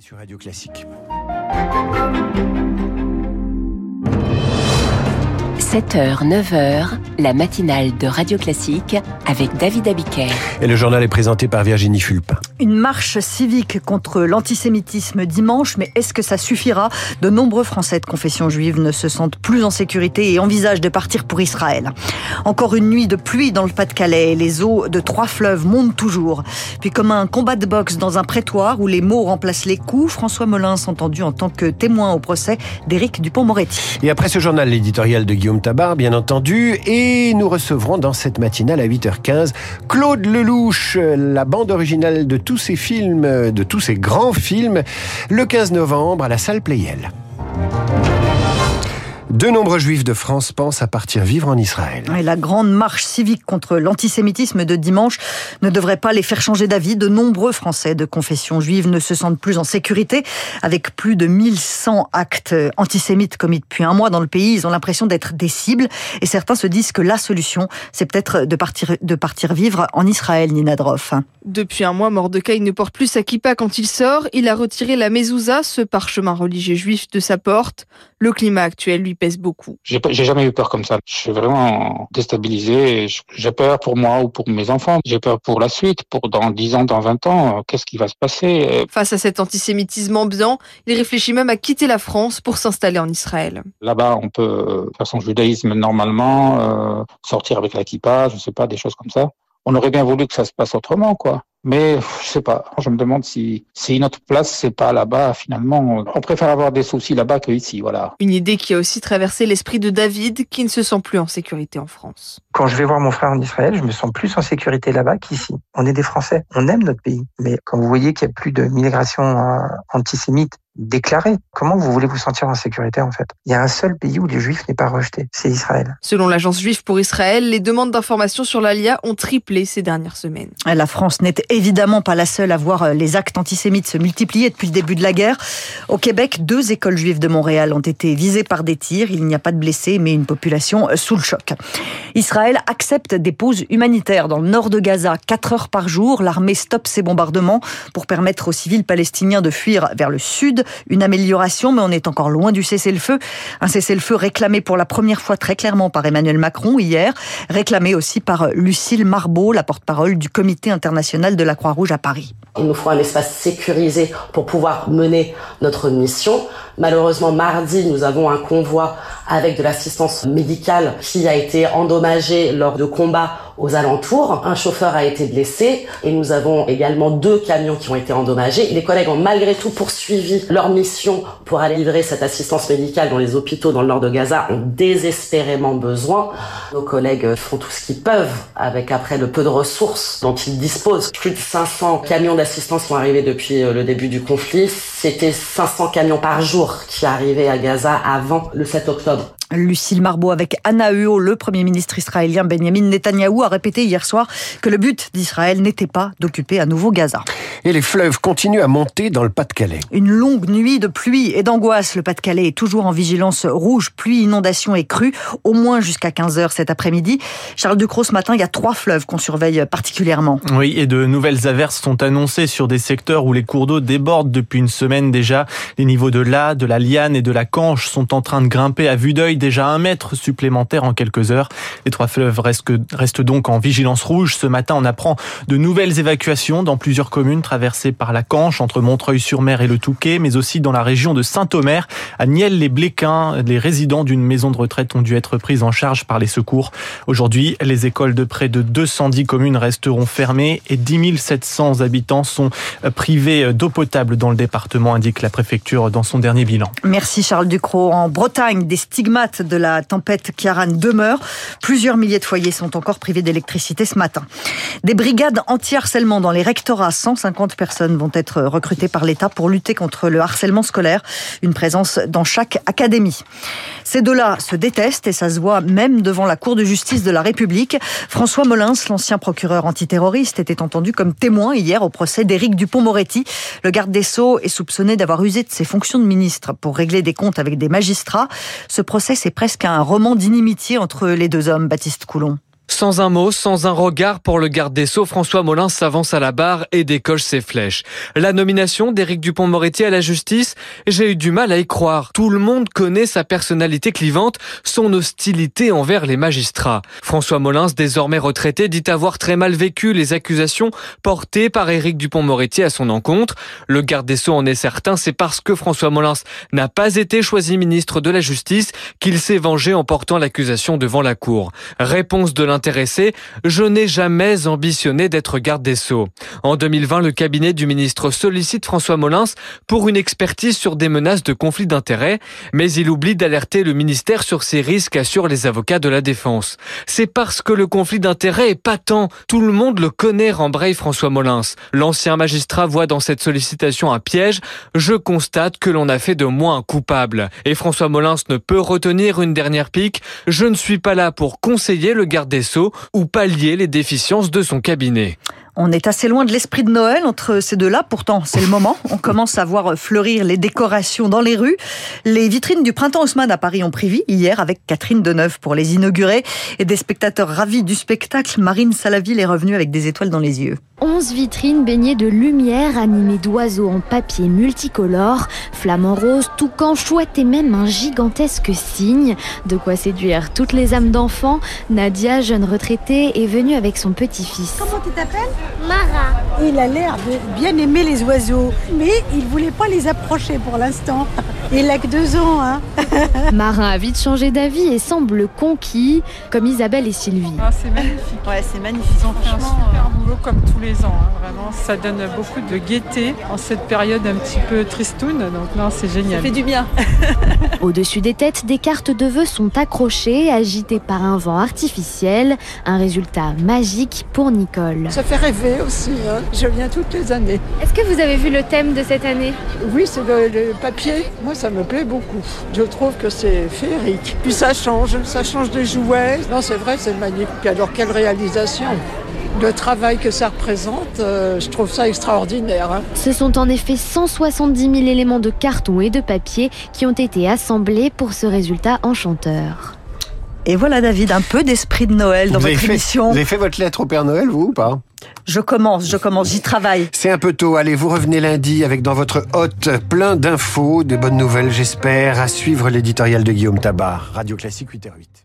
sur Radio Classique. 7h, 9h, la matinale de Radio Classique avec David Abiker. Et le journal est présenté par Virginie Fulpin. Une marche civique contre l'antisémitisme dimanche, mais est-ce que ça suffira? De nombreux Français de confession juive ne se sentent plus en sécurité et envisagent de partir pour Israël. Encore une nuit de pluie dans le Pas-de-Calais. Les eaux de trois fleuves montent toujours. Puis comme un combat de boxe dans un prétoire où les mots remplacent les coups, François Molins entendu en tant que témoin au procès d'Éric Dupont-Moretti. Et après ce journal, l'éditorial de Guillaume Tabar, bien entendu, et nous recevrons dans cette matinale à 8h15 Claude Lelouch, la bande originale de tous ces films, de tous ces grands films, le 15 novembre à la salle Playel. De nombreux juifs de France pensent à partir vivre en Israël. Et la grande marche civique contre l'antisémitisme de dimanche ne devrait pas les faire changer d'avis. De nombreux Français de confession juive ne se sentent plus en sécurité. Avec plus de 1100 actes antisémites commis depuis un mois dans le pays, ils ont l'impression d'être des cibles. Et certains se disent que la solution, c'est peut-être de partir, de partir vivre en Israël, Nina Droff. Depuis un mois, Mordecai ne porte plus sa kippa quand il sort. Il a retiré la mezouza, ce parchemin religieux juif, de sa porte. Le climat actuel lui pèse beaucoup. J'ai jamais eu peur comme ça. Je suis vraiment déstabilisé. J'ai peur pour moi ou pour mes enfants. J'ai peur pour la suite, pour dans 10 ans, dans 20 ans. Qu'est-ce qui va se passer? Face à cet antisémitisme ambiant, il réfléchit même à quitter la France pour s'installer en Israël. Là-bas, on peut faire son judaïsme normalement, euh, sortir avec la kippa, je sais pas, des choses comme ça on aurait bien voulu que ça se passe autrement, quoi. Mais je sais pas. Je me demande si si notre place c'est pas là-bas finalement. On préfère avoir des soucis là-bas que ici, voilà. Une idée qui a aussi traversé l'esprit de David, qui ne se sent plus en sécurité en France. Quand je vais voir mon frère en Israël, je me sens plus en sécurité là-bas qu'ici. On est des Français, on aime notre pays. Mais quand vous voyez qu'il y a plus de migration euh, antisémite déclarée, comment vous voulez vous sentir en sécurité en fait? Il y a un seul pays où les Juifs n'est pas rejeté, c'est Israël. Selon l'agence juive pour Israël, les demandes d'informations sur l'ALIA ont triplé ces dernières semaines. La France n'est évidemment pas la seule à voir euh, les actes antisémites se multiplier depuis le début de la guerre. Au Québec, deux écoles juives de Montréal ont été visées par des tirs. Il n'y a pas de blessés, mais une population euh, sous le choc. Israël accepte des pauses humanitaires dans le nord de Gaza, 4 heures par jour. L'armée stoppe ses bombardements pour permettre aux civils palestiniens de fuir vers le sud. Une amélioration, mais on est encore loin du cessez-le-feu. Un cessez-le-feu réclamé pour la première fois très clairement par Emmanuel Macron hier, réclamé aussi par Lucille Marbeau, la porte-parole du Comité international de la Croix-Rouge à Paris. Il nous faut un espace sécurisé pour pouvoir mener notre mission. Malheureusement, mardi, nous avons un convoi avec de l'assistance médicale qui a été endommagé lors de combats aux alentours. Un chauffeur a été blessé et nous avons également deux camions qui ont été endommagés. Les collègues ont malgré tout poursuivi leur mission pour aller livrer cette assistance médicale dans les hôpitaux dans le nord de Gaza ont désespérément besoin. Nos collègues font tout ce qu'ils peuvent avec après le peu de ressources dont ils disposent. Plus de 500 camions d'assistance sont arrivés depuis euh, le début du conflit. C'était 500 camions par jour qui arrivaient à Gaza avant le 7 octobre. Lucille Marbeau avec Anna Huo, le Premier ministre israélien Benjamin Netanyahou a répété hier soir que le but d'Israël n'était pas d'occuper à nouveau Gaza. Et les fleuves continuent à monter dans le Pas-de-Calais. Une longue nuit de pluie et d'angoisse. Le Pas-de-Calais est toujours en vigilance rouge, pluie, inondation et crue, au moins jusqu'à 15h cet après-midi. Charles Ducrot, ce matin, il y a trois fleuves qu'on surveille particulièrement. Oui, et de nouvelles averses sont annoncées sur des secteurs où les cours d'eau débordent depuis une semaine déjà. Les niveaux de l'A, de la Liane et de la Canche sont en train de grimper à vue d'œil déjà un mètre supplémentaire en quelques heures. Les trois fleuves restent donc en vigilance rouge. Ce matin, on apprend de nouvelles évacuations dans plusieurs communes traversées par la Canche, entre Montreuil-sur-Mer et le Touquet, mais aussi dans la région de Saint-Omer. À Niel-les-Bléquins, les résidents d'une maison de retraite ont dû être pris en charge par les secours. Aujourd'hui, les écoles de près de 210 communes resteront fermées et 10 700 habitants sont privés d'eau potable dans le département, indique la préfecture dans son dernier bilan. Merci Charles Ducrot. En Bretagne, des stigmates de la tempête Kiaran demeure. Plusieurs milliers de foyers sont encore privés d'électricité ce matin. Des brigades anti-harcèlement dans les rectorats. 150 personnes vont être recrutées par l'État pour lutter contre le harcèlement scolaire. Une présence dans chaque académie. Ces deux-là se détestent et ça se voit même devant la Cour de justice de la République. François Molins, l'ancien procureur antiterroriste, était entendu comme témoin hier au procès d'Éric Dupont-Moretti. Le garde des Sceaux est soupçonné d'avoir usé de ses fonctions de ministre pour régler des comptes avec des magistrats. Ce procès, c'est presque un roman d'inimitié entre les deux hommes, Baptiste Coulon. Sans un mot, sans un regard pour le garde des Sceaux, François Molins s'avance à la barre et décoche ses flèches. La nomination d'Éric Dupont-Moretti à la justice, j'ai eu du mal à y croire. Tout le monde connaît sa personnalité clivante, son hostilité envers les magistrats. François Molins, désormais retraité, dit avoir très mal vécu les accusations portées par Éric Dupont-Moretti à son encontre. Le garde des Sceaux en est certain, c'est parce que François Molins n'a pas été choisi ministre de la Justice qu'il s'est vengé en portant l'accusation devant la Cour. Réponse de je n'ai jamais ambitionné d'être garde des Sceaux. En 2020, le cabinet du ministre sollicite François Molins pour une expertise sur des menaces de conflit d'intérêts, mais il oublie d'alerter le ministère sur ces risques, assurent les avocats de la défense. C'est parce que le conflit d'intérêts est patent. Tout le monde le connaît, rembraye François Molins. L'ancien magistrat voit dans cette sollicitation un piège. Je constate que l'on a fait de moi un coupable. Et François Molins ne peut retenir une dernière pique. Je ne suis pas là pour conseiller le garde des ou pallier les déficiences de son cabinet. On est assez loin de l'esprit de Noël entre ces deux-là. Pourtant, c'est le moment. On commence à voir fleurir les décorations dans les rues. Les vitrines du printemps Haussmann à Paris ont pris vie hier avec Catherine Deneuve pour les inaugurer. Et des spectateurs ravis du spectacle, Marine Salaville est revenue avec des étoiles dans les yeux. 11 vitrines baignées de lumière, animées d'oiseaux en papier multicolore, flamants roses, toucans, chouettes et même un gigantesque cygne. De quoi séduire toutes les âmes d'enfants. Nadia, jeune retraitée, est venue avec son petit-fils. Comment tu t'appelles Mara. Il a l'air de bien aimer les oiseaux, mais il voulait pas les approcher pour l'instant. Il a que deux ans, hein. Marin a vite changé d'avis et semble conquis, comme Isabelle et Sylvie. Ah, c'est magnifique. Ouais, c'est magnifique. Ils ont fait un super boulot comme tous les ans. Hein. Vraiment, ça donne beaucoup de gaieté en cette période un petit peu tristoune. Donc non, c'est génial. Ça fait du bien. Au-dessus des têtes, des cartes de vœux sont accrochées, agitées par un vent artificiel. Un résultat magique pour Nicole. Ça fait rêver aussi. Hein. Je viens toutes les années. Est-ce que vous avez vu le thème de cette année? Oui, c'est le, le, papier. Moi, ça me plaît beaucoup. Je trouve que c'est féerique. Puis ça change, ça change des jouets. Non, c'est vrai, c'est magnifique. Alors, quelle réalisation le travail que ça représente, euh, je trouve ça extraordinaire. Hein. Ce sont en effet 170 000 éléments de carton et de papier qui ont été assemblés pour ce résultat enchanteur. Et voilà David, un peu d'esprit de Noël dans vous votre fait, émission. Vous avez fait votre lettre au Père Noël, vous ou pas? Je commence, je commence, j'y travaille. C'est un peu tôt. Allez, vous revenez lundi avec dans votre hôte plein d'infos, des bonnes nouvelles, j'espère, à suivre l'éditorial de Guillaume Tabar. Radio Classique 8h08.